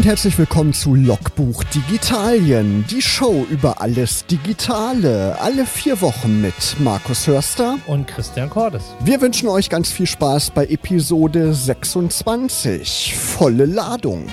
und herzlich willkommen zu Logbuch Digitalien, die Show über alles Digitale, alle vier Wochen mit Markus Hörster und Christian Cordes. Wir wünschen euch ganz viel Spaß bei Episode 26. Volle Ladung.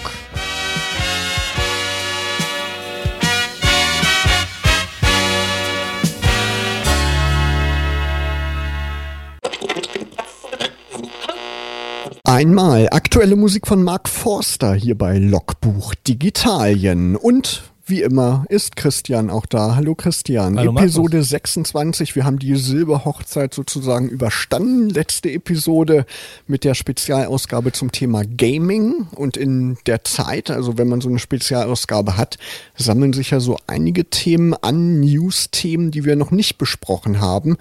Einmal aktuelle Musik von Mark Forster hier bei Logbuch Digitalien und wie immer ist Christian auch da. Hallo Christian. Hallo Episode Markus. 26. Wir haben die Silberhochzeit sozusagen überstanden. Letzte Episode mit der Spezialausgabe zum Thema Gaming. Und in der Zeit, also wenn man so eine Spezialausgabe hat, sammeln sich ja so einige Themen an, News-Themen, die wir noch nicht besprochen haben.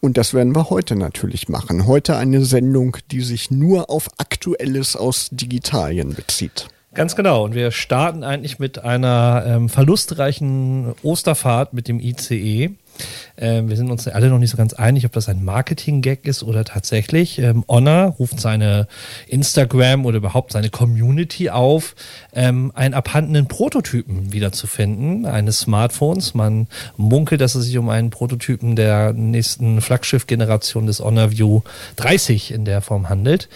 Und das werden wir heute natürlich machen. Heute eine Sendung, die sich nur auf Aktuelles aus Digitalien bezieht. Ganz genau. Und wir starten eigentlich mit einer ähm, verlustreichen Osterfahrt mit dem ICE. Ähm, wir sind uns alle noch nicht so ganz einig, ob das ein Marketing-Gag ist oder tatsächlich. Ähm, Honor ruft seine Instagram oder überhaupt seine Community auf, ähm, einen abhandenen Prototypen wiederzufinden, eines Smartphones. Man munkelt, dass es sich um einen Prototypen der nächsten Flaggschiff-Generation des Honor View 30 in der Form handelt.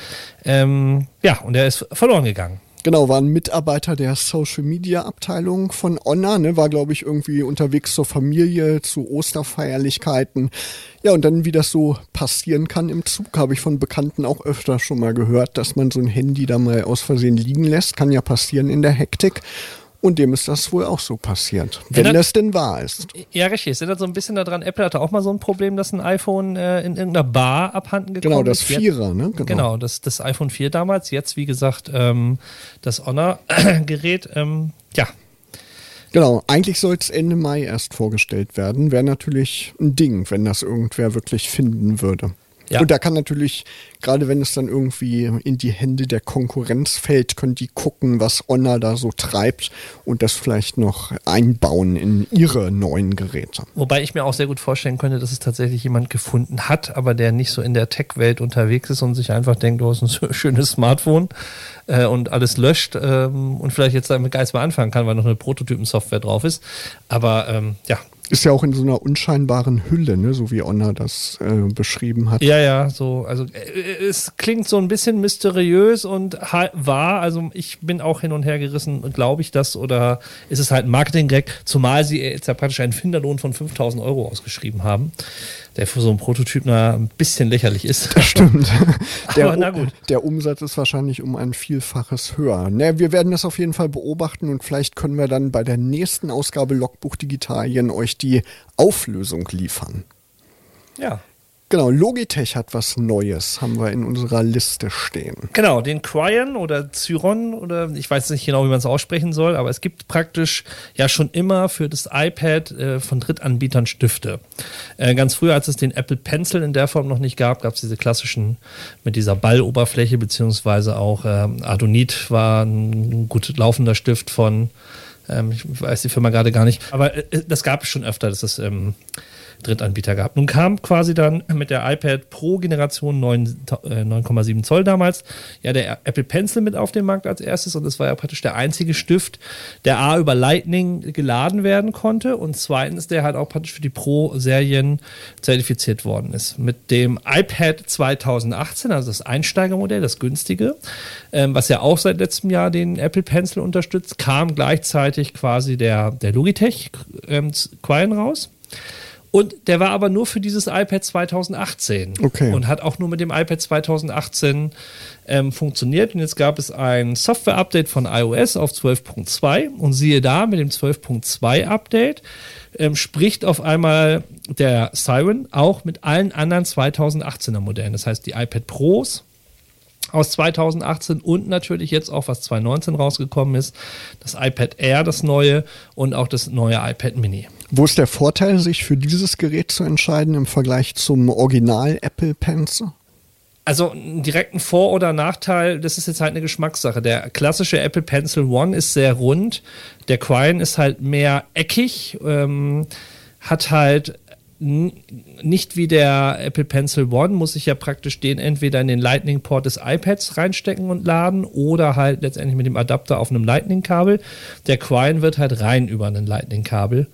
Ähm, ja, und er ist verloren gegangen. Genau, war ein Mitarbeiter der Social Media Abteilung von Honor, ne, war glaube ich irgendwie unterwegs zur Familie, zu Osterfeierlichkeiten. Ja, und dann wie das so passieren kann im Zug, habe ich von Bekannten auch öfter schon mal gehört, dass man so ein Handy da mal aus Versehen liegen lässt, kann ja passieren in der Hektik. Und dem ist das wohl auch so passiert, wenn Erinnert- das denn wahr ist. Ja, richtig. Es erinnert so ein bisschen daran, Apple hatte auch mal so ein Problem, dass ein iPhone äh, in irgendeiner Bar abhanden gekommen Genau, das ist. Jetzt- Vierer, ne? Genau, das, das iPhone 4 damals. Jetzt, wie gesagt, ähm, das Honor-Gerät. Ähm, ja, Genau, eigentlich soll es Ende Mai erst vorgestellt werden. Wäre natürlich ein Ding, wenn das irgendwer wirklich finden würde. Ja. Und da kann natürlich, gerade wenn es dann irgendwie in die Hände der Konkurrenz fällt, können die gucken, was Honor da so treibt und das vielleicht noch einbauen in ihre neuen Geräte. wobei ich mir auch sehr gut vorstellen könnte, dass es tatsächlich jemand gefunden hat, aber der nicht so in der Tech-Welt unterwegs ist und sich einfach denkt, du hast ein schönes Smartphone äh, und alles löscht ähm, und vielleicht jetzt damit gar nichts mehr anfangen kann, weil noch eine Prototypen-Software drauf ist. Aber ähm, ja, Ist ja auch in so einer unscheinbaren Hülle, ne? so wie Honor das äh, beschrieben hat. Ja, ja, so, also äh, es klingt so ein bisschen mysteriös und wahr. Also ich bin auch hin und her gerissen, glaube ich das oder ist es halt ein Marketing-Gag, zumal sie jetzt ja praktisch einen Finderlohn von 5000 Euro ausgeschrieben haben, der für so einen Prototyp na, ein bisschen lächerlich ist. Stimmt. Der, Aber na gut. der Umsatz ist wahrscheinlich um ein Vielfaches höher. Ne, wir werden das auf jeden Fall beobachten und vielleicht können wir dann bei der nächsten Ausgabe Logbuch Digitalien euch die Auflösung liefern. Ja. Genau, Logitech hat was Neues, haben wir in unserer Liste stehen. Genau, den Cryon oder Cyron oder ich weiß nicht genau, wie man es aussprechen soll, aber es gibt praktisch ja schon immer für das iPad äh, von Drittanbietern Stifte. Äh, ganz früher, als es den Apple Pencil in der Form noch nicht gab, gab es diese klassischen mit dieser Balloberfläche, beziehungsweise auch ähm, Adonit war ein gut laufender Stift von, ähm, ich weiß die Firma gerade gar nicht, aber äh, das gab es schon öfter, dass es ähm, Drittanbieter gehabt. Nun kam quasi dann mit der iPad Pro Generation 9, äh, 9,7 Zoll damals ja der Apple Pencil mit auf den Markt als erstes und es war ja praktisch der einzige Stift, der A über Lightning geladen werden konnte und zweitens der halt auch praktisch für die Pro-Serien zertifiziert worden ist. Mit dem iPad 2018, also das Einsteigermodell, das günstige, ähm, was ja auch seit letztem Jahr den Apple Pencil unterstützt, kam gleichzeitig quasi der, der Logitech ähm, Quine raus. Und der war aber nur für dieses iPad 2018. Okay. Und hat auch nur mit dem iPad 2018 ähm, funktioniert. Und jetzt gab es ein Software-Update von iOS auf 12.2. Und siehe da, mit dem 12.2 Update ähm, spricht auf einmal der Siren auch mit allen anderen 2018er Modellen. Das heißt, die iPad Pros aus 2018 und natürlich jetzt auch, was 2019 rausgekommen ist, das iPad Air, das neue und auch das neue iPad Mini. Wo ist der Vorteil, sich für dieses Gerät zu entscheiden im Vergleich zum Original Apple Pencil? Also einen direkten Vor- oder Nachteil, das ist jetzt halt eine Geschmackssache. Der klassische Apple Pencil One ist sehr rund, der Quine ist halt mehr eckig, ähm, hat halt nicht wie der Apple Pencil One, muss ich ja praktisch den entweder in den Lightning Port des iPads reinstecken und laden oder halt letztendlich mit dem Adapter auf einem Lightning-Kabel. Der Quine wird halt rein über ein Lightning-Kabel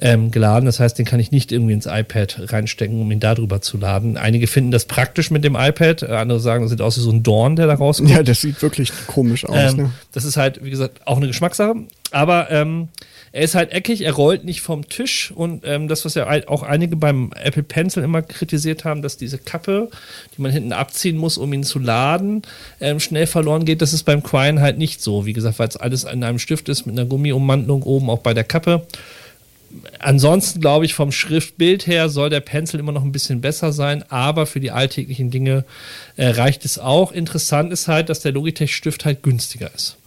ähm, geladen. Das heißt, den kann ich nicht irgendwie ins iPad reinstecken, um ihn darüber zu laden. Einige finden das praktisch mit dem iPad, andere sagen, das sieht aus wie so ein Dorn, der da rauskommt. Ja, das sieht wirklich komisch aus. Ähm, ne? Das ist halt, wie gesagt, auch eine Geschmackssache. Aber ähm, er ist halt eckig, er rollt nicht vom Tisch und ähm, das, was ja auch einige beim Apple Pencil immer kritisiert haben, dass diese Kappe, die man hinten abziehen muss, um ihn zu laden, ähm, schnell verloren geht. Das ist beim Quine halt nicht so. Wie gesagt, weil es alles in einem Stift ist mit einer Gummiummantelung oben auch bei der Kappe ansonsten glaube ich, vom Schriftbild her soll der Pencil immer noch ein bisschen besser sein, aber für die alltäglichen Dinge äh, reicht es auch. Interessant ist halt, dass der Logitech-Stift halt günstiger ist.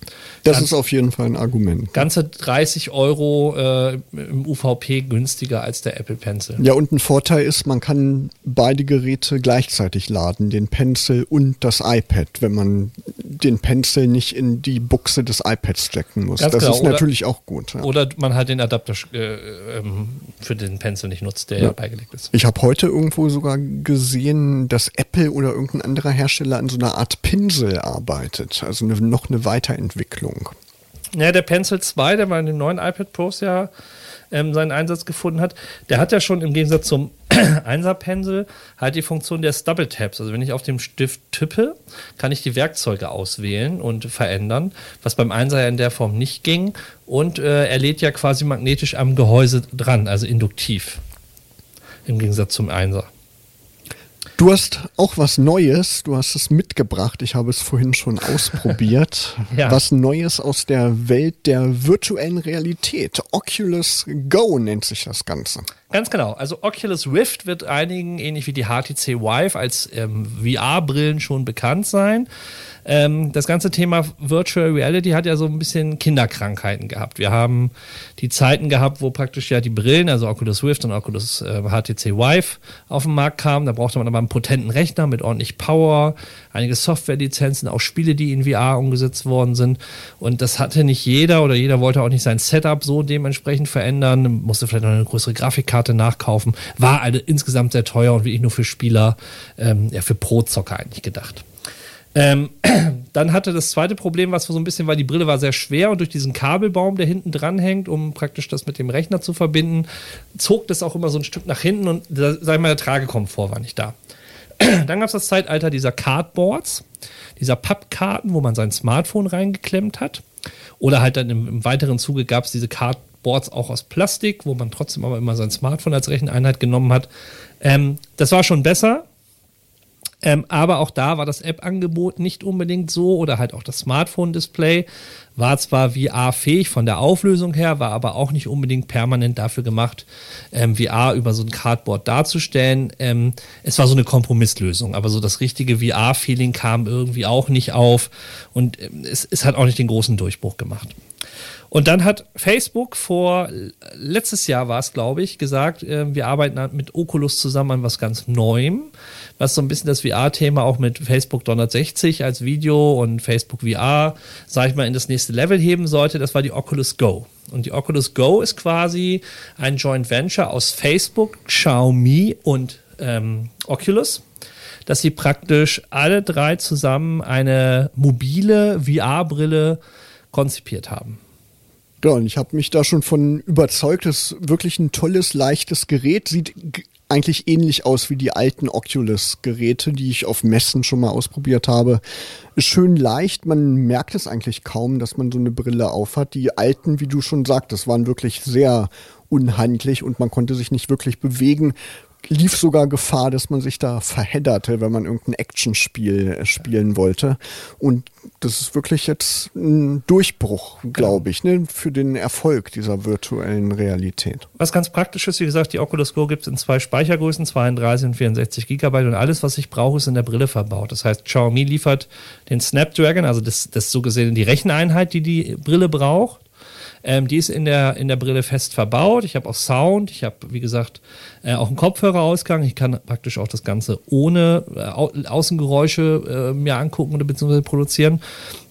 Das Ganz, ist auf jeden Fall ein Argument. Ganze 30 Euro äh, im UVP günstiger als der Apple Pencil. Ja, und ein Vorteil ist, man kann beide Geräte gleichzeitig laden, den Pencil und das iPad, wenn man den Pencil nicht in die Buchse des iPads stecken muss. Ganz das genau. ist oder, natürlich auch gut. Ja. Oder man halt den Adapter äh, ähm, für den Pencil nicht nutzt, der ja, beigelegt ist. Ich habe heute irgendwo sogar gesehen, dass Apple oder irgendein anderer Hersteller an so einer Art Pinsel arbeitet, also eine, noch eine Weiterentwicklung. Ja, der Pencil 2, der bei den neuen iPad Pros ja ähm, seinen Einsatz gefunden hat, der hat ja schon im Gegensatz zum 1er Pencil halt die Funktion des Double Taps. Also wenn ich auf dem Stift tippe, kann ich die Werkzeuge auswählen und verändern, was beim 1er ja in der Form nicht ging. Und äh, er lädt ja quasi magnetisch am Gehäuse dran, also induktiv. Im Gegensatz zum 1er. Du hast auch was Neues, du hast es mitgebracht, ich habe es vorhin schon ausprobiert. ja. Was Neues aus der Welt der virtuellen Realität. Oculus Go nennt sich das Ganze. Ganz genau. Also Oculus Rift wird einigen, ähnlich wie die HTC Vive, als ähm, VR-Brillen schon bekannt sein. Ähm, das ganze Thema Virtual Reality hat ja so ein bisschen Kinderkrankheiten gehabt. Wir haben die Zeiten gehabt, wo praktisch ja die Brillen, also Oculus Rift und Oculus äh, HTC Vive auf den Markt kamen. Da brauchte man aber einen potenten Rechner mit ordentlich Power, einige Softwarelizenzen, auch Spiele, die in VR umgesetzt worden sind. Und das hatte nicht jeder oder jeder wollte auch nicht sein Setup so dementsprechend verändern, musste vielleicht noch eine größere Grafikkarte nachkaufen. War eine, insgesamt sehr teuer und wirklich nur für Spieler, ähm, ja, für Pro-Zocker eigentlich gedacht. Ähm, dann hatte das zweite Problem, was so ein bisschen war, die Brille war sehr schwer und durch diesen Kabelbaum, der hinten dran hängt, um praktisch das mit dem Rechner zu verbinden, zog das auch immer so ein Stück nach hinten und sag ich mal, der Tragekomfort war nicht da. Dann gab es das Zeitalter dieser Cardboards, dieser Pappkarten, wo man sein Smartphone reingeklemmt hat. Oder halt dann im, im weiteren Zuge gab es diese Cardboards auch aus Plastik, wo man trotzdem aber immer sein Smartphone als Recheneinheit genommen hat. Ähm, das war schon besser, ähm, aber auch da war das App-Angebot nicht unbedingt so oder halt auch das Smartphone-Display war zwar VR-fähig von der Auflösung her, war aber auch nicht unbedingt permanent dafür gemacht, ähm, VR über so ein Cardboard darzustellen. Ähm, es war so eine Kompromisslösung, aber so das richtige VR-Feeling kam irgendwie auch nicht auf und ähm, es, es hat auch nicht den großen Durchbruch gemacht. Und dann hat Facebook vor, letztes Jahr war es, glaube ich, gesagt, äh, wir arbeiten mit Oculus zusammen an was ganz Neuem, was so ein bisschen das VR-Thema auch mit Facebook 360 als Video und Facebook VR, sag ich mal, in das nächste Level heben sollte. Das war die Oculus Go. Und die Oculus Go ist quasi ein Joint Venture aus Facebook, Xiaomi und ähm, Oculus dass sie praktisch alle drei zusammen eine mobile VR-Brille konzipiert haben. Ja, und ich habe mich da schon von überzeugt, das ist wirklich ein tolles, leichtes Gerät. Sieht eigentlich ähnlich aus wie die alten Oculus-Geräte, die ich auf Messen schon mal ausprobiert habe. Ist schön leicht, man merkt es eigentlich kaum, dass man so eine Brille aufhat. Die alten, wie du schon sagtest, waren wirklich sehr unhandlich und man konnte sich nicht wirklich bewegen lief sogar Gefahr, dass man sich da verhedderte, wenn man irgendein Actionspiel äh, spielen wollte. Und das ist wirklich jetzt ein Durchbruch, glaube ich, ne, für den Erfolg dieser virtuellen Realität. Was ganz praktisch ist, wie gesagt, die Oculus Go gibt es in zwei Speichergrößen, 32 und 64 Gigabyte und alles, was ich brauche, ist in der Brille verbaut. Das heißt, Xiaomi liefert den Snapdragon, also das, das so gesehen die Recheneinheit, die die Brille braucht ähm, die ist in der, in der Brille fest verbaut. Ich habe auch Sound. Ich habe, wie gesagt, äh, auch einen Kopfhörerausgang. Ich kann praktisch auch das Ganze ohne äh, Außengeräusche äh, mir angucken oder beziehungsweise produzieren.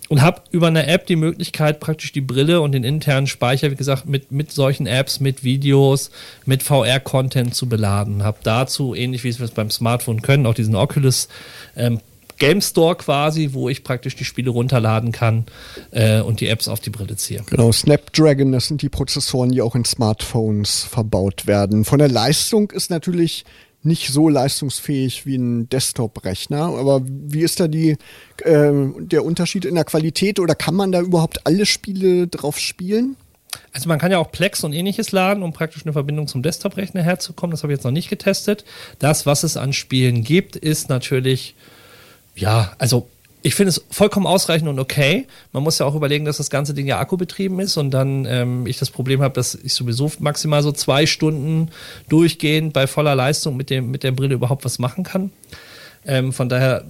und habe über eine App die Möglichkeit, praktisch die Brille und den internen Speicher, wie gesagt, mit, mit solchen Apps, mit Videos, mit VR-Content zu beladen. Habe dazu, ähnlich wie wir es beim Smartphone können, auch diesen Oculus ähm, Game Store quasi, wo ich praktisch die Spiele runterladen kann äh, und die Apps auf die Brille ziehe. Genau, Snapdragon, das sind die Prozessoren, die auch in Smartphones verbaut werden. Von der Leistung ist natürlich nicht so leistungsfähig wie ein Desktop-Rechner. Aber wie ist da die, äh, der Unterschied in der Qualität oder kann man da überhaupt alle Spiele drauf spielen? Also man kann ja auch Plex und ähnliches laden, um praktisch eine Verbindung zum Desktop-Rechner herzukommen. Das habe ich jetzt noch nicht getestet. Das, was es an Spielen gibt, ist natürlich, ja, also ich finde es vollkommen ausreichend und okay. Man muss ja auch überlegen, dass das ganze Ding ja akkubetrieben ist und dann ähm, ich das Problem habe, dass ich sowieso maximal so zwei Stunden durchgehend bei voller Leistung mit, dem, mit der Brille überhaupt was machen kann. Ähm, von daher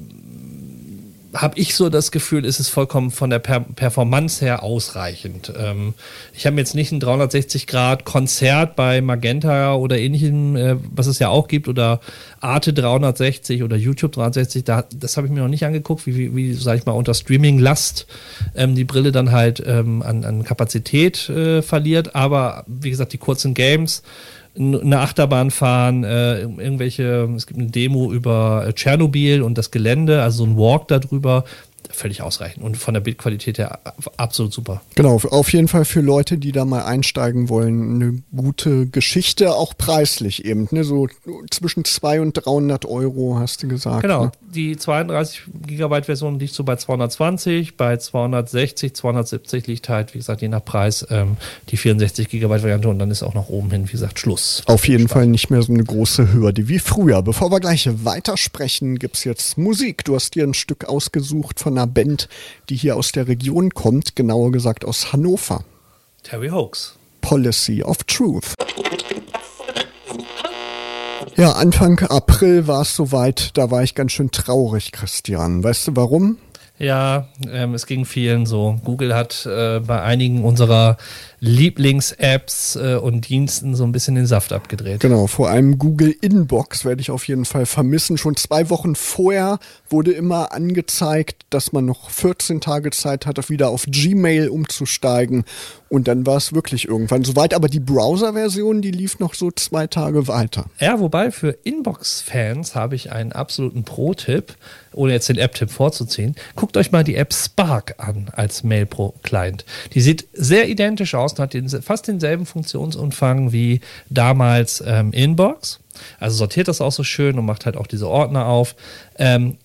habe ich so das Gefühl, ist es vollkommen von der per Performance her ausreichend. Ähm, ich habe jetzt nicht ein 360-Grad-Konzert bei Magenta oder ähnlichem, äh, was es ja auch gibt, oder Arte 360 oder YouTube 360. Da, das habe ich mir noch nicht angeguckt, wie, wie, wie sage ich mal, unter Streaming-Last ähm, die Brille dann halt ähm, an, an Kapazität äh, verliert. Aber wie gesagt, die kurzen Games, eine Achterbahn fahren, äh, irgendwelche, es gibt eine Demo über äh, Tschernobyl und das Gelände, also so ein Walk darüber völlig ausreichend und von der Bildqualität her absolut super. Genau, auf jeden Fall für Leute, die da mal einsteigen wollen, eine gute Geschichte, auch preislich eben, ne? so zwischen 200 und 300 Euro hast du gesagt. Genau, ne? die 32 Gigabyte Version liegt so bei 220, bei 260, 270 liegt halt, wie gesagt, je nach Preis ähm, die 64 Gigabyte Variante und dann ist auch nach oben hin, wie gesagt, Schluss. Auf jeden Spannend. Fall nicht mehr so eine große Hürde wie früher. Bevor wir gleich weitersprechen, gibt es jetzt Musik. Du hast dir ein Stück ausgesucht von einer Band, die hier aus der Region kommt, genauer gesagt aus Hannover. Terry Hoax. Policy of Truth. Ja, Anfang April war es soweit, da war ich ganz schön traurig, Christian. Weißt du warum? Ja, ähm, es ging vielen so. Google hat äh, bei einigen unserer Lieblings-Apps äh, und Diensten so ein bisschen den Saft abgedreht. Genau, vor allem Google Inbox werde ich auf jeden Fall vermissen. Schon zwei Wochen vorher wurde immer angezeigt, dass man noch 14 Tage Zeit hat, wieder auf Gmail umzusteigen. Und dann war es wirklich irgendwann soweit. Aber die Browser-Version, die lief noch so zwei Tage weiter. Ja, wobei für Inbox-Fans habe ich einen absoluten Pro-Tipp, ohne jetzt den App-Tipp vorzuziehen. Guckt euch mal die App Spark an als Mail-Pro-Client. Die sieht sehr identisch aus und hat den, fast denselben Funktionsumfang wie damals ähm, Inbox. Also sortiert das auch so schön und macht halt auch diese Ordner auf. Ähm,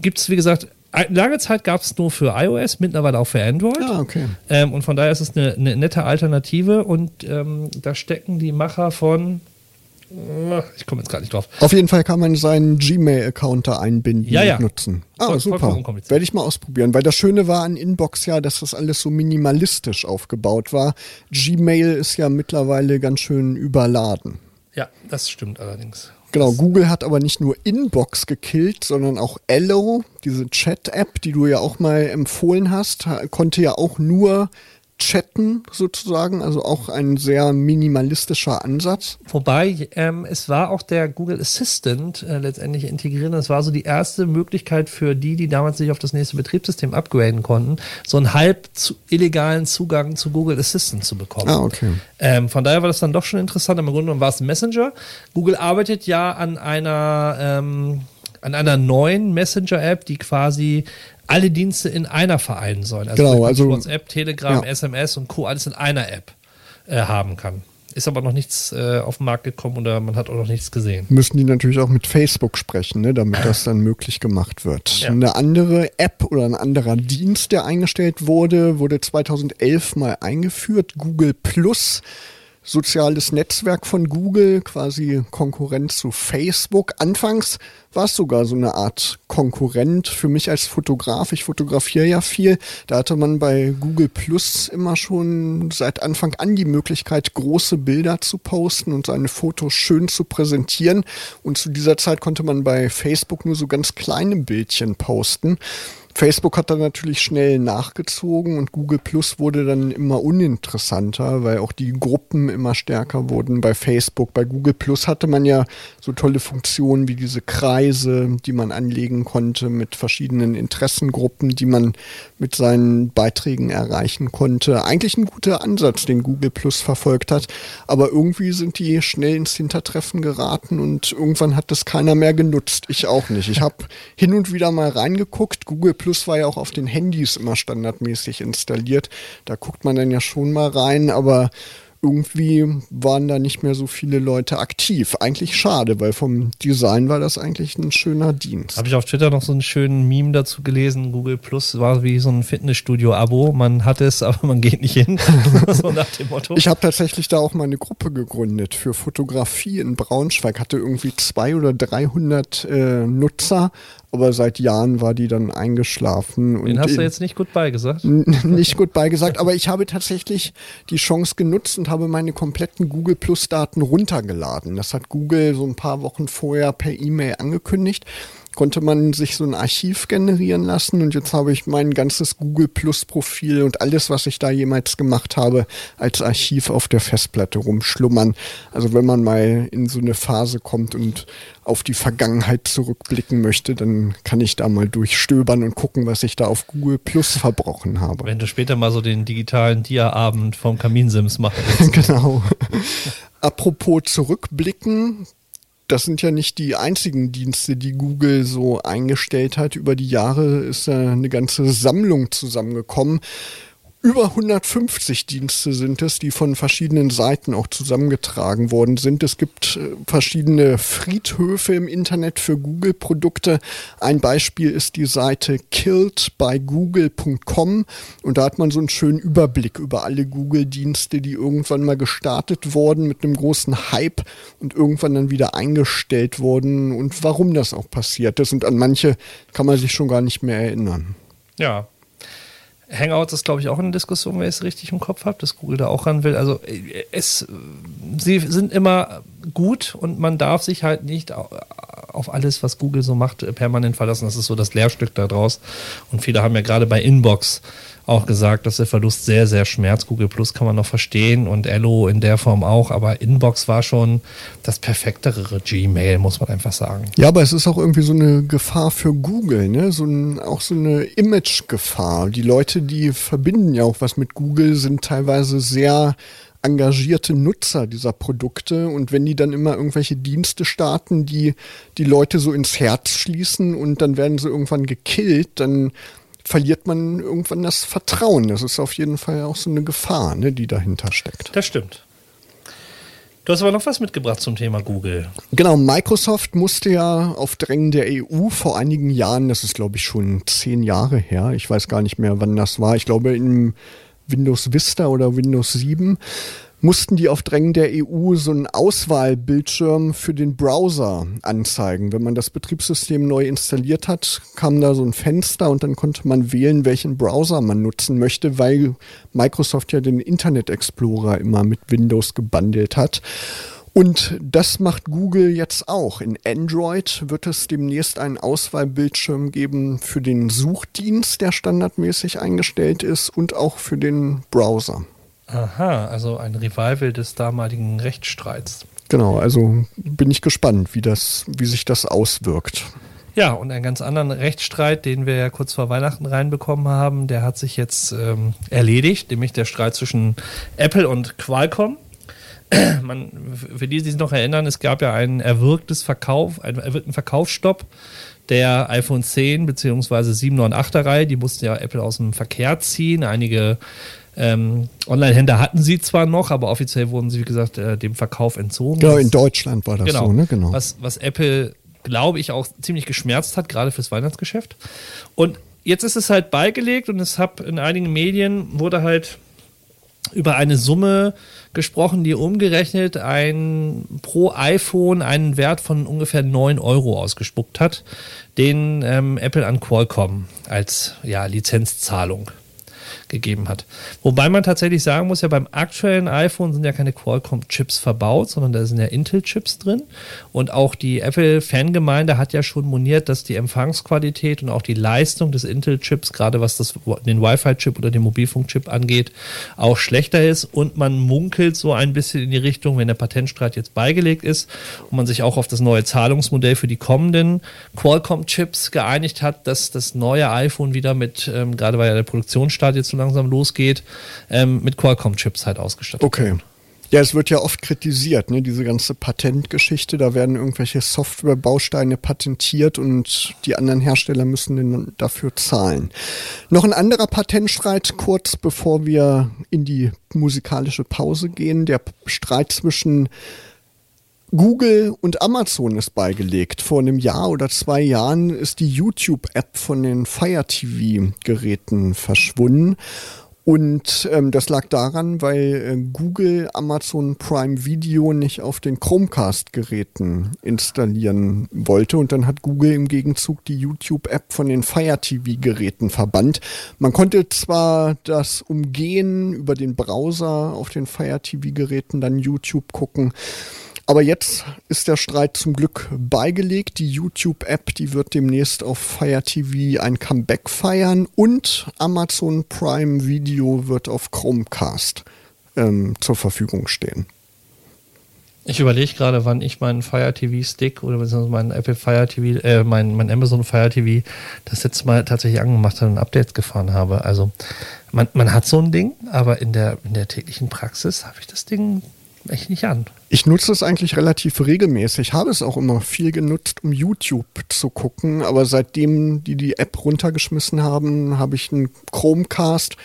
Gibt es, wie gesagt, lange Zeit gab es nur für iOS, mittlerweile auch für Android. Ah, okay. Ähm, und von daher ist es eine, eine nette Alternative und ähm, da stecken die Macher von. Ich komme jetzt gar nicht drauf. Auf jeden Fall kann man seinen Gmail-Account da einbinden ja, ja. und nutzen. Ah, Voll, super. Werde ich mal ausprobieren, weil das Schöne war an Inbox ja, dass das alles so minimalistisch aufgebaut war. Gmail ist ja mittlerweile ganz schön überladen. Ja, das stimmt allerdings. Genau, Google hat aber nicht nur Inbox gekillt, sondern auch Ello, diese Chat-App, die du ja auch mal empfohlen hast, konnte ja auch nur chatten sozusagen, also auch ein sehr minimalistischer Ansatz. Wobei ähm, es war auch der Google Assistant äh, letztendlich integriert. Das war so die erste Möglichkeit für die, die damals sich auf das nächste Betriebssystem upgraden konnten, so einen halb zu, illegalen Zugang zu Google Assistant zu bekommen. Ah, okay. Ähm, von daher war das dann doch schon interessant. Im Grunde genommen war es ein Messenger. Google arbeitet ja an einer ähm, an einer neuen Messenger-App, die quasi alle Dienste in einer vereinen sollen. Also, genau, also WhatsApp, Telegram, ja. SMS und Co. alles in einer App äh, haben kann. Ist aber noch nichts äh, auf den Markt gekommen oder man hat auch noch nichts gesehen. Müssen die natürlich auch mit Facebook sprechen, ne, damit das dann möglich gemacht wird. Ja. Eine andere App oder ein anderer Dienst, der eingestellt wurde, wurde 2011 mal eingeführt, Google Plus soziales Netzwerk von Google, quasi Konkurrent zu Facebook. Anfangs war es sogar so eine Art Konkurrent für mich als Fotograf. Ich fotografiere ja viel. Da hatte man bei Google Plus immer schon seit Anfang an die Möglichkeit, große Bilder zu posten und seine Fotos schön zu präsentieren. Und zu dieser Zeit konnte man bei Facebook nur so ganz kleine Bildchen posten. Facebook hat dann natürlich schnell nachgezogen und Google Plus wurde dann immer uninteressanter, weil auch die Gruppen immer stärker wurden bei Facebook. Bei Google Plus hatte man ja so tolle Funktionen wie diese Kreise, die man anlegen konnte mit verschiedenen Interessengruppen, die man mit seinen Beiträgen erreichen konnte. Eigentlich ein guter Ansatz, den Google Plus verfolgt hat, aber irgendwie sind die schnell ins Hintertreffen geraten und irgendwann hat das keiner mehr genutzt. Ich auch nicht. Ich habe hin und wieder mal reingeguckt. Google Plus Plus war ja auch auf den Handys immer standardmäßig installiert. Da guckt man dann ja schon mal rein, aber irgendwie waren da nicht mehr so viele Leute aktiv. Eigentlich schade, weil vom Design war das eigentlich ein schöner Dienst. Habe ich auf Twitter noch so einen schönen Meme dazu gelesen. Google Plus war wie so ein Fitnessstudio-Abo. Man hat es, aber man geht nicht hin. so nach dem Motto. Ich habe tatsächlich da auch mal eine Gruppe gegründet für Fotografie in Braunschweig. Hatte irgendwie zwei oder 300 äh, Nutzer aber seit Jahren war die dann eingeschlafen. Den hast du jetzt nicht gut beigesagt? Nicht gut beigesagt, aber ich habe tatsächlich die Chance genutzt und habe meine kompletten Google Plus Daten runtergeladen. Das hat Google so ein paar Wochen vorher per E-Mail angekündigt konnte man sich so ein Archiv generieren lassen und jetzt habe ich mein ganzes Google Plus Profil und alles, was ich da jemals gemacht habe, als Archiv auf der Festplatte rumschlummern. Also wenn man mal in so eine Phase kommt und auf die Vergangenheit zurückblicken möchte, dann kann ich da mal durchstöbern und gucken, was ich da auf Google Plus verbrochen habe. Wenn du später mal so den digitalen Dia-Abend vom Kaminsims machst. genau. Apropos zurückblicken, das sind ja nicht die einzigen Dienste, die Google so eingestellt hat. Über die Jahre ist da eine ganze Sammlung zusammengekommen. Über 150 Dienste sind es, die von verschiedenen Seiten auch zusammengetragen worden sind. Es gibt äh, verschiedene Friedhöfe im Internet für Google-Produkte. Ein Beispiel ist die Seite killedbygoogle.com und da hat man so einen schönen Überblick über alle Google-Dienste, die irgendwann mal gestartet wurden mit einem großen Hype und irgendwann dann wieder eingestellt wurden und warum das auch passiert ist. Und an manche kann man sich schon gar nicht mehr erinnern. Ja, Hangouts ist, glaube ich, auch eine Diskussion, wenn ich es richtig im Kopf habe, dass Google da auch ran will. Also es, sie sind immer gut und man darf sich halt nicht auf alles, was Google so macht, permanent verlassen. Das ist so das Lehrstück da draus. Und viele haben ja gerade bei Inbox auch gesagt, dass der Verlust sehr, sehr schmerzt. Google Plus kann man noch verstehen und Ello in der Form auch, aber Inbox war schon das perfektere Gmail, muss man einfach sagen. Ja, aber es ist auch irgendwie so eine Gefahr für Google, ne? So ein, auch so eine Image-Gefahr. Die Leute, die verbinden ja auch was mit Google, sind teilweise sehr engagierte Nutzer dieser Produkte und wenn die dann immer irgendwelche Dienste starten, die die Leute so ins Herz schließen und dann werden sie irgendwann gekillt, dann verliert man irgendwann das Vertrauen. Das ist auf jeden Fall auch so eine Gefahr, ne, die dahinter steckt. Das stimmt. Du hast aber noch was mitgebracht zum Thema Google. Genau, Microsoft musste ja auf Drängen der EU vor einigen Jahren, das ist glaube ich schon zehn Jahre her, ich weiß gar nicht mehr, wann das war, ich glaube in Windows Vista oder Windows 7, mussten die auf Drängen der EU so einen Auswahlbildschirm für den Browser anzeigen. Wenn man das Betriebssystem neu installiert hat, kam da so ein Fenster und dann konnte man wählen, welchen Browser man nutzen möchte, weil Microsoft ja den Internet Explorer immer mit Windows gebundelt hat. Und das macht Google jetzt auch. In Android wird es demnächst einen Auswahlbildschirm geben für den Suchdienst, der standardmäßig eingestellt ist, und auch für den Browser. Aha, also ein Revival des damaligen Rechtsstreits. Genau, also bin ich gespannt, wie, das, wie sich das auswirkt. Ja, und einen ganz anderen Rechtsstreit, den wir ja kurz vor Weihnachten reinbekommen haben, der hat sich jetzt ähm, erledigt, nämlich der Streit zwischen Apple und Qualcomm. Man, für die, die sich noch erinnern, es gab ja einen erwirktes Verkauf, einen erwirkten Verkaufsstopp der iPhone 10 bzw. 7 und 8er Reihe. Die musste ja Apple aus dem Verkehr ziehen. Einige ähm, Online-Händler hatten sie zwar noch, aber offiziell wurden sie, wie gesagt, äh, dem Verkauf entzogen. Ja, in Deutschland war das genau, so, ne? Genau. Was, was Apple, glaube ich, auch ziemlich geschmerzt hat, gerade fürs Weihnachtsgeschäft. Und jetzt ist es halt beigelegt und es hat in einigen Medien wurde halt über eine Summe gesprochen, die umgerechnet ein pro iPhone einen Wert von ungefähr 9 Euro ausgespuckt hat, den ähm, Apple an Qualcomm als ja, Lizenzzahlung gegeben hat. Wobei man tatsächlich sagen muss, ja beim aktuellen iPhone sind ja keine Qualcomm-Chips verbaut, sondern da sind ja Intel-Chips drin. Und auch die Apple-Fangemeinde hat ja schon moniert, dass die Empfangsqualität und auch die Leistung des Intel-Chips, gerade was das, den Wi-Fi-Chip oder den Mobilfunk-Chip angeht, auch schlechter ist. Und man munkelt so ein bisschen in die Richtung, wenn der Patentstreit jetzt beigelegt ist und man sich auch auf das neue Zahlungsmodell für die kommenden Qualcomm-Chips geeinigt hat, dass das neue iPhone wieder mit, ähm, gerade weil ja der Produktionsstart jetzt so langsam losgeht, ähm, mit Qualcomm-Chips halt ausgestattet Okay. Ja, es wird ja oft kritisiert, ne, diese ganze Patentgeschichte. Da werden irgendwelche Softwarebausteine patentiert und die anderen Hersteller müssen dann dafür zahlen. Noch ein anderer Patentstreit, kurz bevor wir in die musikalische Pause gehen. Der Streit zwischen Google und Amazon ist beigelegt. Vor einem Jahr oder zwei Jahren ist die YouTube-App von den Fire TV-Geräten verschwunden. Und ähm, das lag daran, weil äh, Google Amazon Prime Video nicht auf den Chromecast-Geräten installieren wollte. Und dann hat Google im Gegenzug die YouTube-App von den Fire TV-Geräten verbannt. Man konnte zwar das umgehen über den Browser auf den Fire TV-Geräten, dann YouTube gucken. Aber jetzt ist der Streit zum Glück beigelegt. Die YouTube-App, die wird demnächst auf Fire TV ein Comeback feiern und Amazon Prime Video wird auf Chromecast ähm, zur Verfügung stehen. Ich überlege gerade, wann ich meinen Fire TV Stick oder beziehungsweise meinen Apple Fire TV, äh, mein, mein Amazon Fire TV das jetzt mal tatsächlich angemacht habe und Updates gefahren habe. Also man, man hat so ein Ding, aber in der, in der täglichen Praxis habe ich das Ding echt nicht an. Ich nutze es eigentlich relativ regelmäßig, habe es auch immer viel genutzt, um YouTube zu gucken, aber seitdem die die App runtergeschmissen haben, habe ich einen Chromecast,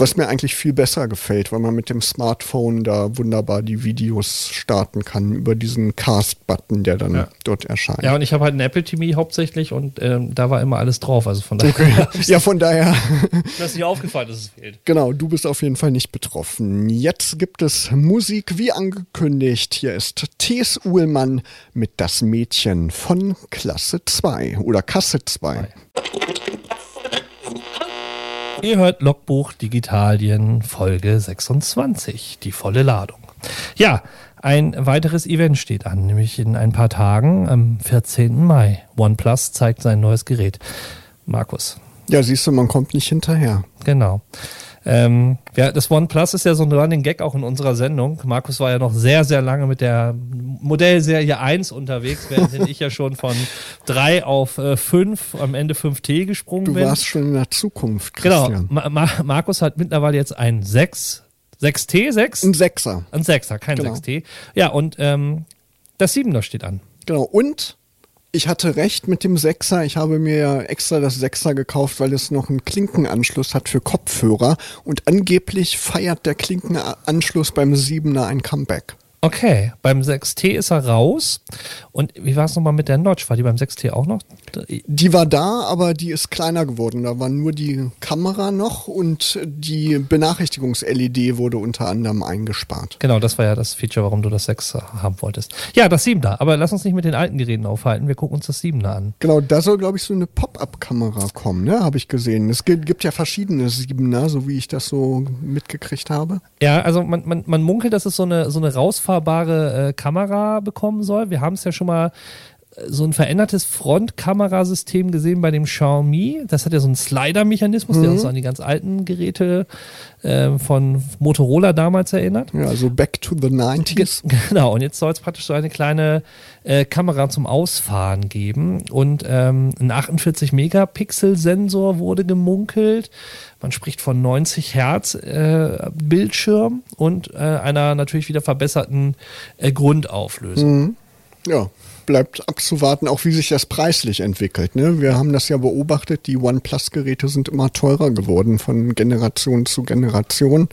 was mir eigentlich viel besser gefällt, weil man mit dem Smartphone da wunderbar die Videos starten kann über diesen Cast-Button, der dann ja. dort erscheint. Ja, und ich habe halt ein Apple TV hauptsächlich und ähm, da war immer alles drauf. Also von daher. Okay. ja, von daher. Das ist nicht aufgefallen, dass es fehlt. Genau, du bist auf jeden Fall nicht betroffen. Jetzt gibt es Musik wie angekündigt. Hier ist T.S. Uhlmann mit Das Mädchen von Klasse 2 oder Kasse 2. Ihr hört Logbuch Digitalien Folge 26, die volle Ladung. Ja, ein weiteres Event steht an, nämlich in ein paar Tagen am 14. Mai. OnePlus zeigt sein neues Gerät. Markus. Ja, siehst du, man kommt nicht hinterher. Genau. Ähm, ja, das OnePlus ist ja so ein Running Gag auch in unserer Sendung. Markus war ja noch sehr, sehr lange mit der Modellserie 1 unterwegs, während ich ja schon von 3 auf äh, 5, am Ende 5T gesprungen du bin. Du warst schon in der Zukunft, genau. Christian. Genau. Ma Ma Markus hat mittlerweile jetzt ein 6, 6T, 6? Ein 6er. Ein 6er, kein genau. 6T. Ja, und ähm, das 7er steht an. Genau, und ich hatte recht mit dem Sechser. Ich habe mir ja extra das Sechser gekauft, weil es noch einen Klinkenanschluss hat für Kopfhörer. Und angeblich feiert der Klinkenanschluss beim Siebener ein Comeback. Okay, beim 6T ist er raus. Und wie war es nochmal mit der Notch? War die beim 6T auch noch? Die war da, aber die ist kleiner geworden. Da war nur die Kamera noch und die Benachrichtigungs-LED wurde unter anderem eingespart. Genau, das war ja das Feature, warum du das 6 haben wolltest. Ja, das 7er. Aber lass uns nicht mit den alten Geräten aufhalten. Wir gucken uns das 7er an. Genau, da soll, glaube ich, so eine Pop-Up-Kamera kommen, ne? Habe ich gesehen. Es gibt, gibt ja verschiedene 7er, so wie ich das so mitgekriegt habe. Ja, also man, man, man munkelt, dass es so eine, so eine rausfahrbare äh, Kamera bekommen soll. Wir haben es ja schon mal so ein verändertes Frontkamerasystem gesehen bei dem Xiaomi. Das hat ja so einen Slider-Mechanismus, mhm. der uns an die ganz alten Geräte äh, von Motorola damals erinnert. Ja, so back to the 90s. Genau, und jetzt soll es praktisch so eine kleine äh, Kamera zum Ausfahren geben. Und ähm, ein 48-Megapixel-Sensor wurde gemunkelt. Man spricht von 90 Hertz äh, Bildschirm und äh, einer natürlich wieder verbesserten äh, Grundauflösung. Mhm. Ja, bleibt abzuwarten, auch wie sich das preislich entwickelt. Ne? Wir haben das ja beobachtet, die OnePlus-Geräte sind immer teurer geworden von Generation zu Generation.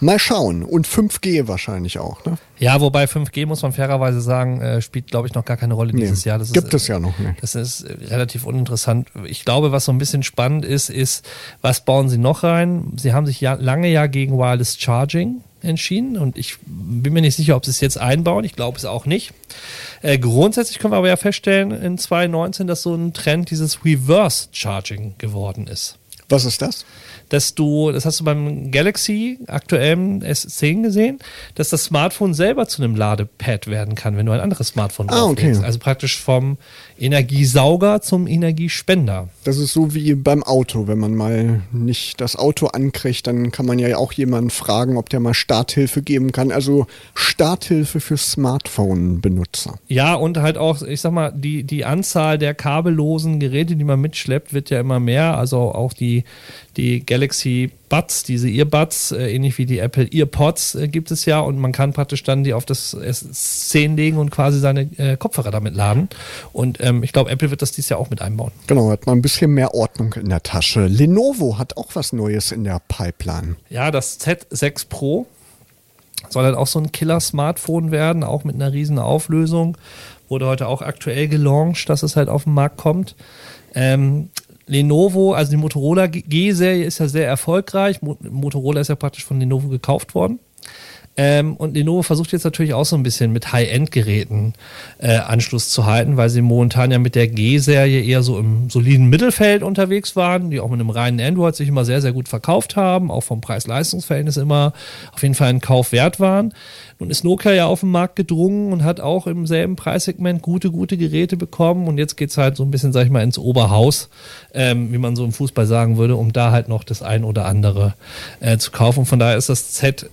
Mal schauen. Und 5G wahrscheinlich auch, ne? Ja, wobei 5G, muss man fairerweise sagen, äh, spielt, glaube ich, noch gar keine Rolle dieses nee, Jahr. Das gibt ist, es ja noch nicht. Das ist äh, relativ uninteressant. Ich glaube, was so ein bisschen spannend ist, ist, was bauen sie noch rein? Sie haben sich ja lange ja gegen Wireless Charging entschieden und ich bin mir nicht sicher, ob sie es jetzt einbauen. Ich glaube es auch nicht. Äh, grundsätzlich können wir aber ja feststellen in 2019, dass so ein Trend dieses Reverse Charging geworden ist. Was ist das? dass du, das hast du beim Galaxy aktuellen S10 gesehen, dass das Smartphone selber zu einem Ladepad werden kann, wenn du ein anderes Smartphone ah, okay. Also praktisch vom Energiesauger zum Energiespender. Das ist so wie beim Auto. Wenn man mal nicht das Auto ankriegt, dann kann man ja auch jemanden fragen, ob der mal Starthilfe geben kann. Also Starthilfe für Smartphone-Benutzer. Ja, und halt auch, ich sag mal, die, die Anzahl der kabellosen Geräte, die man mitschleppt, wird ja immer mehr. Also auch die, die Galaxy Buds, diese Earbuds, äh, ähnlich wie die Apple EarPods äh, gibt es ja und man kann praktisch dann die auf das S10 legen und quasi seine äh, Kopfhörer damit laden. Und ähm, ich glaube, Apple wird das dieses Jahr auch mit einbauen. Genau, hat man ein bisschen mehr Ordnung in der Tasche. Lenovo hat auch was Neues in der Pipeline. Ja, das Z6 Pro soll halt auch so ein Killer-Smartphone werden, auch mit einer riesen Auflösung. Wurde heute auch aktuell gelauncht, dass es halt auf den Markt kommt. Ähm, Lenovo, also die Motorola G-Serie ist ja sehr erfolgreich. Motorola ist ja praktisch von Lenovo gekauft worden. Ähm, und Lenovo versucht jetzt natürlich auch so ein bisschen mit High-End-Geräten äh, Anschluss zu halten, weil sie momentan ja mit der G-Serie eher so im soliden Mittelfeld unterwegs waren, die auch mit einem reinen Android sich immer sehr, sehr gut verkauft haben, auch vom Preis-Leistungs-Verhältnis immer auf jeden Fall ein Kauf wert waren. Nun ist Nokia ja auf den Markt gedrungen und hat auch im selben Preissegment gute, gute Geräte bekommen. Und jetzt geht es halt so ein bisschen, sag ich mal, ins Oberhaus, ähm, wie man so im Fußball sagen würde, um da halt noch das ein oder andere äh, zu kaufen. Von daher ist das Z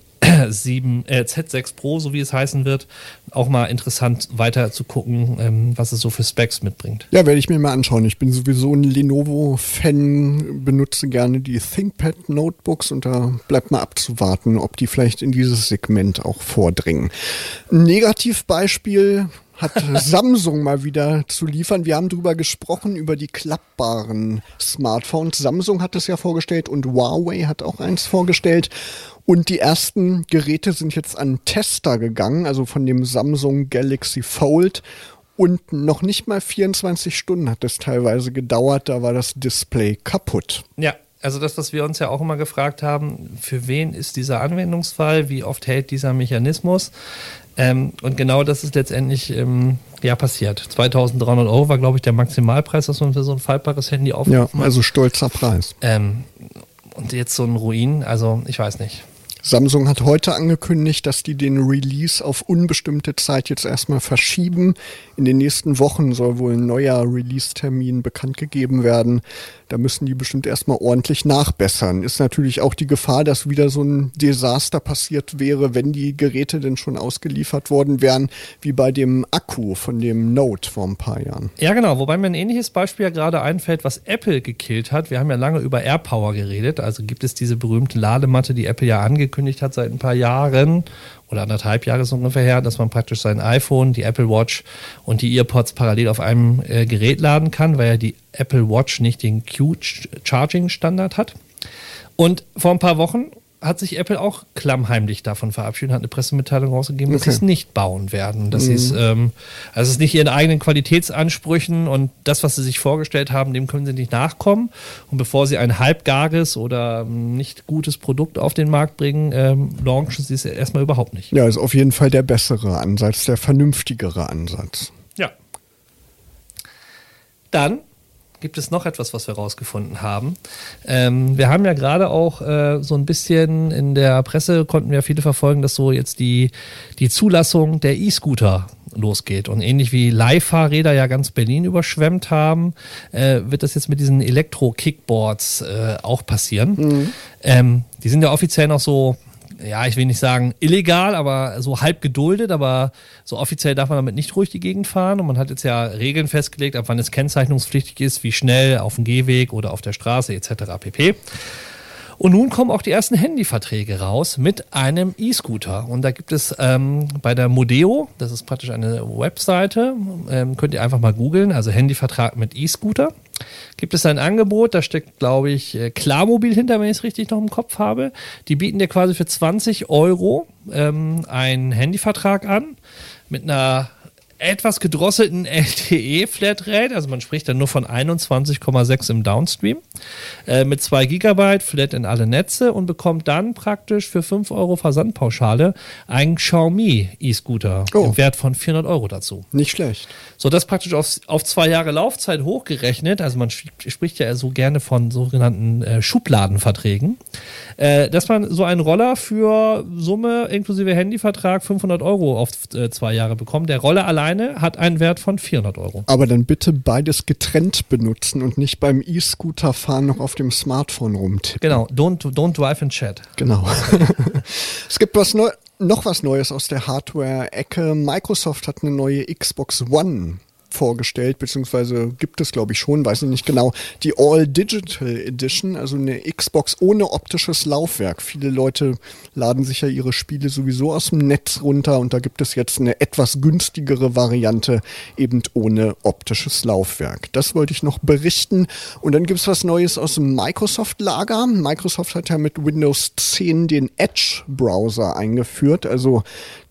7, äh, Z6 Pro, so wie es heißen wird, auch mal interessant weiter zu gucken, ähm, was es so für Specs mitbringt. Ja, werde ich mir mal anschauen. Ich bin sowieso ein Lenovo-Fan, benutze gerne die ThinkPad Notebooks und da bleibt mal abzuwarten, ob die vielleicht in dieses Segment auch vordringen. Ein Negativbeispiel hat Samsung mal wieder zu liefern. Wir haben darüber gesprochen, über die klappbaren Smartphones. Samsung hat es ja vorgestellt und Huawei hat auch eins vorgestellt. Und die ersten Geräte sind jetzt an Tester gegangen, also von dem Samsung Galaxy Fold. Und noch nicht mal 24 Stunden hat es teilweise gedauert, da war das Display kaputt. Ja, also das, was wir uns ja auch immer gefragt haben, für wen ist dieser Anwendungsfall, wie oft hält dieser Mechanismus? Ähm, und genau das ist letztendlich ähm, ja passiert. 2300 Euro war, glaube ich, der Maximalpreis, was man für so ein faltbares Handy aufrufen Ja, also stolzer Preis. Ähm, und jetzt so ein Ruin, also ich weiß nicht. Samsung hat heute angekündigt, dass die den Release auf unbestimmte Zeit jetzt erstmal verschieben. In den nächsten Wochen soll wohl ein neuer Release-Termin bekannt gegeben werden. Da müssen die bestimmt erstmal ordentlich nachbessern. Ist natürlich auch die Gefahr, dass wieder so ein Desaster passiert wäre, wenn die Geräte denn schon ausgeliefert worden wären, wie bei dem Akku von dem Note vor ein paar Jahren. Ja, genau. Wobei mir ein ähnliches Beispiel ja gerade einfällt, was Apple gekillt hat. Wir haben ja lange über AirPower geredet. Also gibt es diese berühmte Ladematte, die Apple ja angekündigt hat seit ein paar Jahren oder anderthalb Jahre so ungefähr her, dass man praktisch sein iPhone, die Apple Watch und die EarPods parallel auf einem äh, Gerät laden kann, weil ja die Apple Watch nicht den Q-Charging-Standard hat. Und vor ein paar Wochen hat sich Apple auch klammheimlich davon verabschiedet, hat eine Pressemitteilung rausgegeben, okay. dass sie es nicht bauen werden. Dass mhm. es, ähm, also es ist nicht ihren eigenen Qualitätsansprüchen und das, was sie sich vorgestellt haben, dem können sie nicht nachkommen. Und bevor sie ein halbgares oder ähm, nicht gutes Produkt auf den Markt bringen, ähm, launchen sie es erstmal überhaupt nicht. Ja, ist auf jeden Fall der bessere Ansatz, der vernünftigere Ansatz. Ja. Dann gibt es noch etwas, was wir rausgefunden haben. Ähm, wir haben ja gerade auch äh, so ein bisschen in der Presse konnten wir viele verfolgen, dass so jetzt die, die Zulassung der E-Scooter losgeht. Und ähnlich wie Leihfahrräder ja ganz Berlin überschwemmt haben, äh, wird das jetzt mit diesen Elektro-Kickboards äh, auch passieren. Mhm. Ähm, die sind ja offiziell noch so ja, ich will nicht sagen illegal, aber so halb geduldet, aber so offiziell darf man damit nicht ruhig die Gegend fahren und man hat jetzt ja Regeln festgelegt, ab wann es kennzeichnungspflichtig ist, wie schnell auf dem Gehweg oder auf der Straße etc. pp. Und nun kommen auch die ersten Handyverträge raus mit einem E-Scooter. Und da gibt es ähm, bei der Modeo, das ist praktisch eine Webseite, ähm, könnt ihr einfach mal googeln, also Handyvertrag mit E-Scooter. Gibt es ein Angebot, da steckt, glaube ich, äh, Klarmobil hinter, wenn ich es richtig noch im Kopf habe. Die bieten dir quasi für 20 Euro ähm, einen Handyvertrag an mit einer etwas gedrosselten LTE-Flatrate, also man spricht dann nur von 21,6 im Downstream, äh, mit 2 GB Flat in alle Netze und bekommt dann praktisch für 5 Euro Versandpauschale einen Xiaomi E-Scooter oh. im Wert von 400 Euro dazu. Nicht schlecht. So, das praktisch auf, auf zwei Jahre Laufzeit hochgerechnet, also man spricht ja so gerne von sogenannten äh, Schubladenverträgen, äh, dass man so einen Roller für Summe inklusive Handyvertrag 500 Euro auf äh, zwei Jahre bekommt. Der Roller allein eine hat einen Wert von 400 Euro. Aber dann bitte beides getrennt benutzen und nicht beim E-Scooter fahren noch auf dem Smartphone rumtippen. Genau, don't, don't drive and chat. Genau. es gibt was Neu noch was Neues aus der Hardware-Ecke. Microsoft hat eine neue Xbox One vorgestellt, beziehungsweise gibt es, glaube ich, schon, weiß ich nicht genau, die All Digital Edition, also eine Xbox ohne optisches Laufwerk. Viele Leute laden sich ja ihre Spiele sowieso aus dem Netz runter und da gibt es jetzt eine etwas günstigere Variante, eben ohne optisches Laufwerk. Das wollte ich noch berichten. Und dann gibt es was Neues aus dem Microsoft-Lager. Microsoft hat ja mit Windows 10 den Edge-Browser eingeführt, also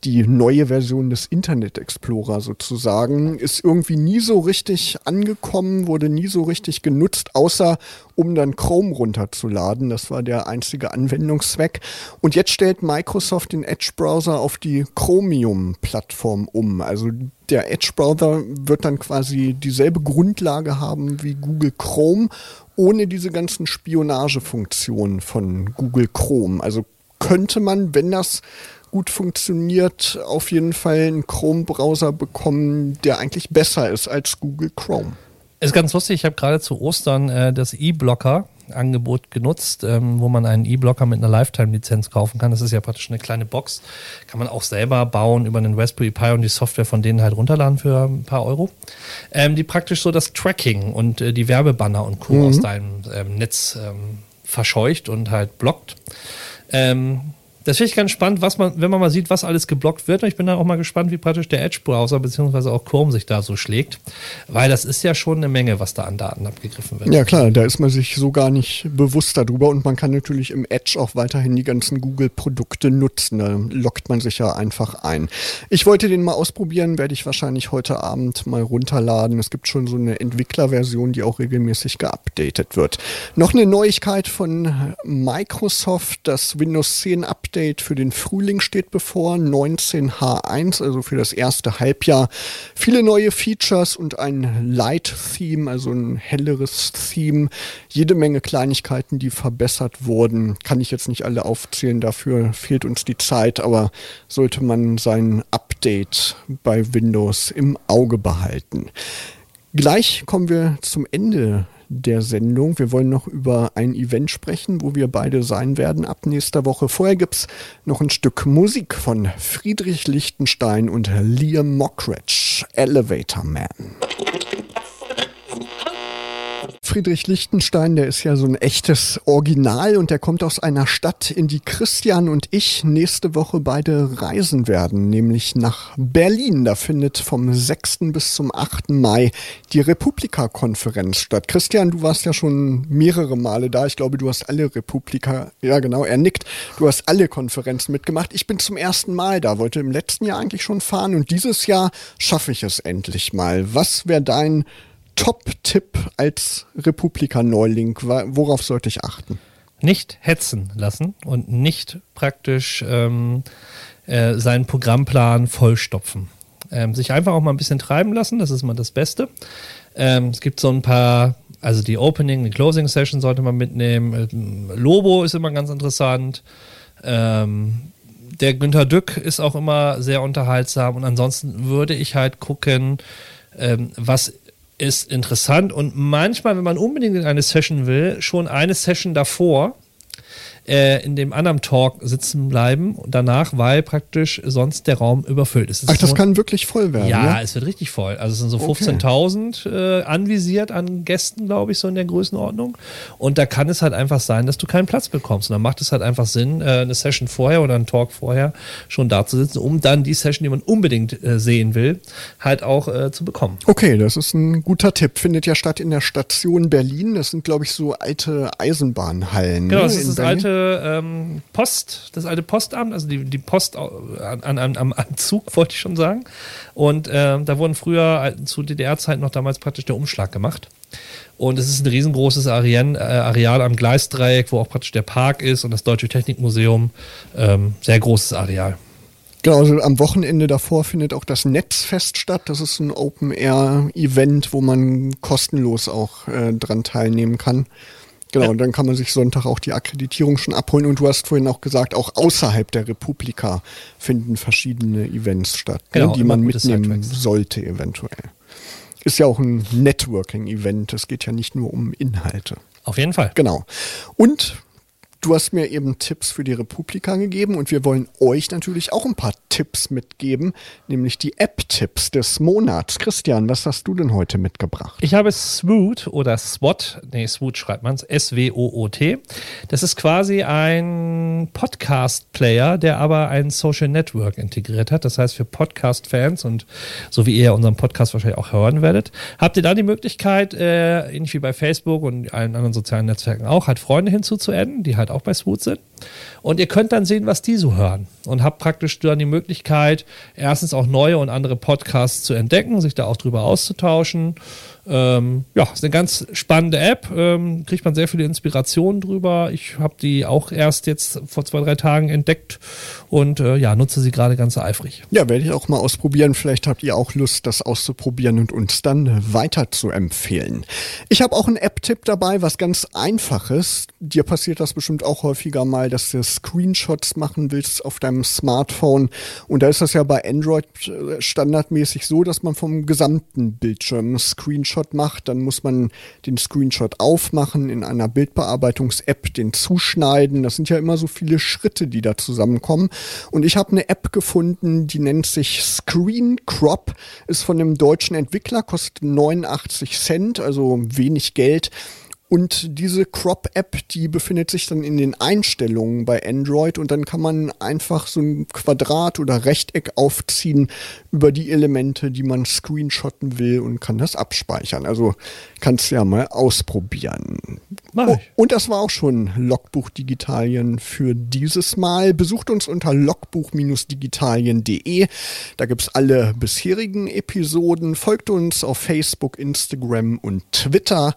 die neue Version des Internet Explorer sozusagen, ist irgendwie nie so richtig angekommen, wurde nie so richtig genutzt, außer um dann Chrome runterzuladen. Das war der einzige Anwendungszweck. Und jetzt stellt Microsoft den Edge-Browser auf die Chromium-Plattform um. Also der Edge-Browser wird dann quasi dieselbe Grundlage haben wie Google Chrome, ohne diese ganzen Spionagefunktionen von Google Chrome. Also könnte man, wenn das gut funktioniert, auf jeden Fall einen Chrome-Browser bekommen, der eigentlich besser ist als Google Chrome. Ist ganz lustig, ich habe gerade zu Ostern äh, das E-Blocker Angebot genutzt, ähm, wo man einen E-Blocker mit einer Lifetime-Lizenz kaufen kann. Das ist ja praktisch eine kleine Box. Kann man auch selber bauen über einen Raspberry Pi und die Software von denen halt runterladen für ein paar Euro. Ähm, die praktisch so das Tracking und äh, die Werbebanner und Co. Mhm. aus deinem ähm, Netz ähm, verscheucht und halt blockt. Ähm, das finde ich ganz spannend, was man, wenn man mal sieht, was alles geblockt wird. Und ich bin da auch mal gespannt, wie praktisch der Edge-Browser bzw. auch Chrome sich da so schlägt. Weil das ist ja schon eine Menge, was da an Daten abgegriffen wird. Ja klar, da ist man sich so gar nicht bewusst darüber und man kann natürlich im Edge auch weiterhin die ganzen Google-Produkte nutzen. Da lockt man sich ja einfach ein. Ich wollte den mal ausprobieren, werde ich wahrscheinlich heute Abend mal runterladen. Es gibt schon so eine Entwicklerversion, die auch regelmäßig geupdatet wird. Noch eine Neuigkeit von Microsoft, das Windows 10 Update Update für den Frühling steht bevor, 19H1, also für das erste Halbjahr. Viele neue Features und ein Light-Theme, also ein helleres Theme. Jede Menge Kleinigkeiten, die verbessert wurden. Kann ich jetzt nicht alle aufzählen, dafür fehlt uns die Zeit, aber sollte man sein Update bei Windows im Auge behalten. Gleich kommen wir zum Ende der Sendung. Wir wollen noch über ein Event sprechen, wo wir beide sein werden ab nächster Woche. Vorher gibt es noch ein Stück Musik von Friedrich Lichtenstein und Liam Mockridge, Elevator Man. Friedrich Lichtenstein, der ist ja so ein echtes Original und der kommt aus einer Stadt, in die Christian und ich nächste Woche beide reisen werden, nämlich nach Berlin. Da findet vom 6. bis zum 8. Mai die Republika-Konferenz statt. Christian, du warst ja schon mehrere Male da. Ich glaube, du hast alle Republika, ja genau, er nickt. Du hast alle Konferenzen mitgemacht. Ich bin zum ersten Mal da, wollte im letzten Jahr eigentlich schon fahren und dieses Jahr schaffe ich es endlich mal. Was wäre dein Top-Tipp als Republika-Neuling? Worauf sollte ich achten? Nicht hetzen lassen und nicht praktisch ähm, äh, seinen Programmplan vollstopfen. Ähm, sich einfach auch mal ein bisschen treiben lassen, das ist mal das Beste. Ähm, es gibt so ein paar, also die Opening, die Closing Session sollte man mitnehmen. Ähm, Lobo ist immer ganz interessant. Ähm, der Günther Dück ist auch immer sehr unterhaltsam und ansonsten würde ich halt gucken, ähm, was ist interessant. Und manchmal, wenn man unbedingt in eine Session will, schon eine Session davor äh, in dem anderen Talk sitzen bleiben danach, weil praktisch sonst der Raum überfüllt ist. Ach, das kann wirklich voll werden. Ja, ja, es wird richtig voll. Also es sind so 15.000 äh, anvisiert an Gästen, glaube ich, so in der Größenordnung. Und da kann es halt einfach sein, dass du keinen Platz bekommst. Und dann macht es halt einfach Sinn, äh, eine Session vorher oder einen Talk vorher schon da zu sitzen, um dann die Session, die man unbedingt äh, sehen will, halt auch äh, zu bekommen. Okay, das ist ein guter Tipp. Findet ja statt in der Station Berlin. Das sind, glaube ich, so alte Eisenbahnhallen. Genau, ne, das ist das alte ähm, Post, das alte Postamt, also die, die Post an, an, am, am Zug, wollte ich schon sagen. Und ähm, da wurden früher zu DDR-Zeiten noch damals praktisch der Umschlag gemacht. Und es ist ein riesengroßes Areal, äh, Areal am Gleisdreieck, wo auch praktisch der Park ist und das Deutsche Technikmuseum. Ähm, sehr großes Areal. Genau, also am Wochenende davor findet auch das Netzfest statt. Das ist ein Open-Air-Event, wo man kostenlos auch äh, dran teilnehmen kann. Genau, und dann kann man sich Sonntag auch die Akkreditierung schon abholen. Und du hast vorhin auch gesagt, auch außerhalb der Republika finden verschiedene Events statt, ne, genau, ne, die man mitnehmen sollte eventuell. Ist ja auch ein Networking-Event. Es geht ja nicht nur um Inhalte. Auf jeden Fall. Genau. Und Du hast mir eben Tipps für die Republika gegeben und wir wollen euch natürlich auch ein paar Tipps mitgeben, nämlich die App-Tipps des Monats. Christian, was hast du denn heute mitgebracht? Ich habe Swoot oder SWOT, nee, Swoot schreibt man es, S-W-O-O-T. Das ist quasi ein Podcast-Player, der aber ein Social Network integriert hat. Das heißt, für Podcast-Fans und so wie ihr unseren Podcast wahrscheinlich auch hören werdet, habt ihr da die Möglichkeit, äh, ähnlich wie bei Facebook und allen anderen sozialen Netzwerken auch, halt Freunde hinzuzuadden, die halt halt auch bei Swoot sind. Und ihr könnt dann sehen, was die so hören. Und habt praktisch dann die Möglichkeit, erstens auch neue und andere Podcasts zu entdecken, sich da auch drüber auszutauschen ähm, ja, ist eine ganz spannende App. Ähm, kriegt man sehr viele Inspirationen drüber. Ich habe die auch erst jetzt vor zwei, drei Tagen entdeckt und äh, ja, nutze sie gerade ganz eifrig. Ja, werde ich auch mal ausprobieren. Vielleicht habt ihr auch Lust, das auszuprobieren und uns dann weiter zu empfehlen. Ich habe auch einen App-Tipp dabei, was ganz einfaches. Dir passiert das bestimmt auch häufiger mal, dass du Screenshots machen willst auf deinem Smartphone. Und da ist das ja bei Android äh, standardmäßig so, dass man vom gesamten Bildschirm Screenshot Screenshot macht, dann muss man den Screenshot aufmachen, in einer Bildbearbeitungs-App den zuschneiden. Das sind ja immer so viele Schritte, die da zusammenkommen. Und ich habe eine App gefunden, die nennt sich Screen Crop, ist von einem deutschen Entwickler, kostet 89 Cent, also wenig Geld und diese Crop-App, die befindet sich dann in den Einstellungen bei Android und dann kann man einfach so ein Quadrat oder Rechteck aufziehen über die Elemente, die man screenshotten will und kann das abspeichern. Also kannst du ja mal ausprobieren. Mach ich. Und das war auch schon Logbuch Digitalien für dieses Mal. Besucht uns unter logbuch-digitalien.de. Da gibt's alle bisherigen Episoden. Folgt uns auf Facebook, Instagram und Twitter.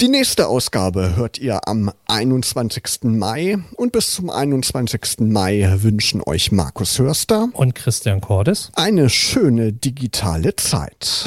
Die nächste Ausgabe hört ihr am 21. Mai und bis zum 21. Mai wünschen euch Markus Hörster und Christian Cordes eine schöne digitale Zeit.